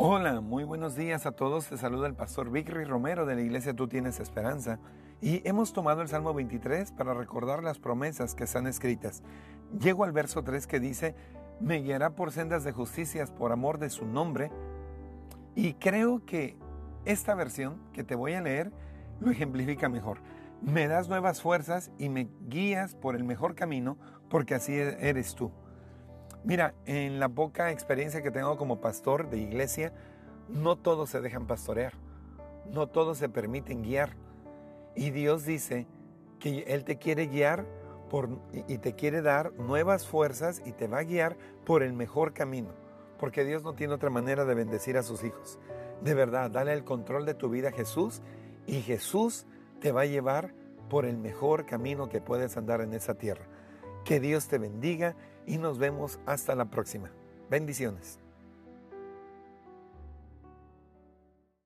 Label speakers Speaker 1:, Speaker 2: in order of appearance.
Speaker 1: Hola, muy buenos días a todos. Te saluda el pastor Vicry Romero de la iglesia Tú Tienes Esperanza. Y hemos tomado el Salmo 23 para recordar las promesas que están escritas. Llego al verso 3 que dice, me guiará por sendas de justicias por amor de su nombre. Y creo que esta versión que te voy a leer lo ejemplifica mejor. Me das nuevas fuerzas y me guías por el mejor camino porque así eres tú. Mira, en la poca experiencia que tengo como pastor de iglesia, no todos se dejan pastorear, no todos se permiten guiar. Y Dios dice que Él te quiere guiar y te quiere dar nuevas fuerzas y te va a guiar por el mejor camino, porque Dios no tiene otra manera de bendecir a sus hijos. De verdad, dale el control de tu vida a Jesús y Jesús te va a llevar por el mejor camino que puedes andar en esa tierra. Que Dios te bendiga y nos vemos hasta la próxima. Bendiciones.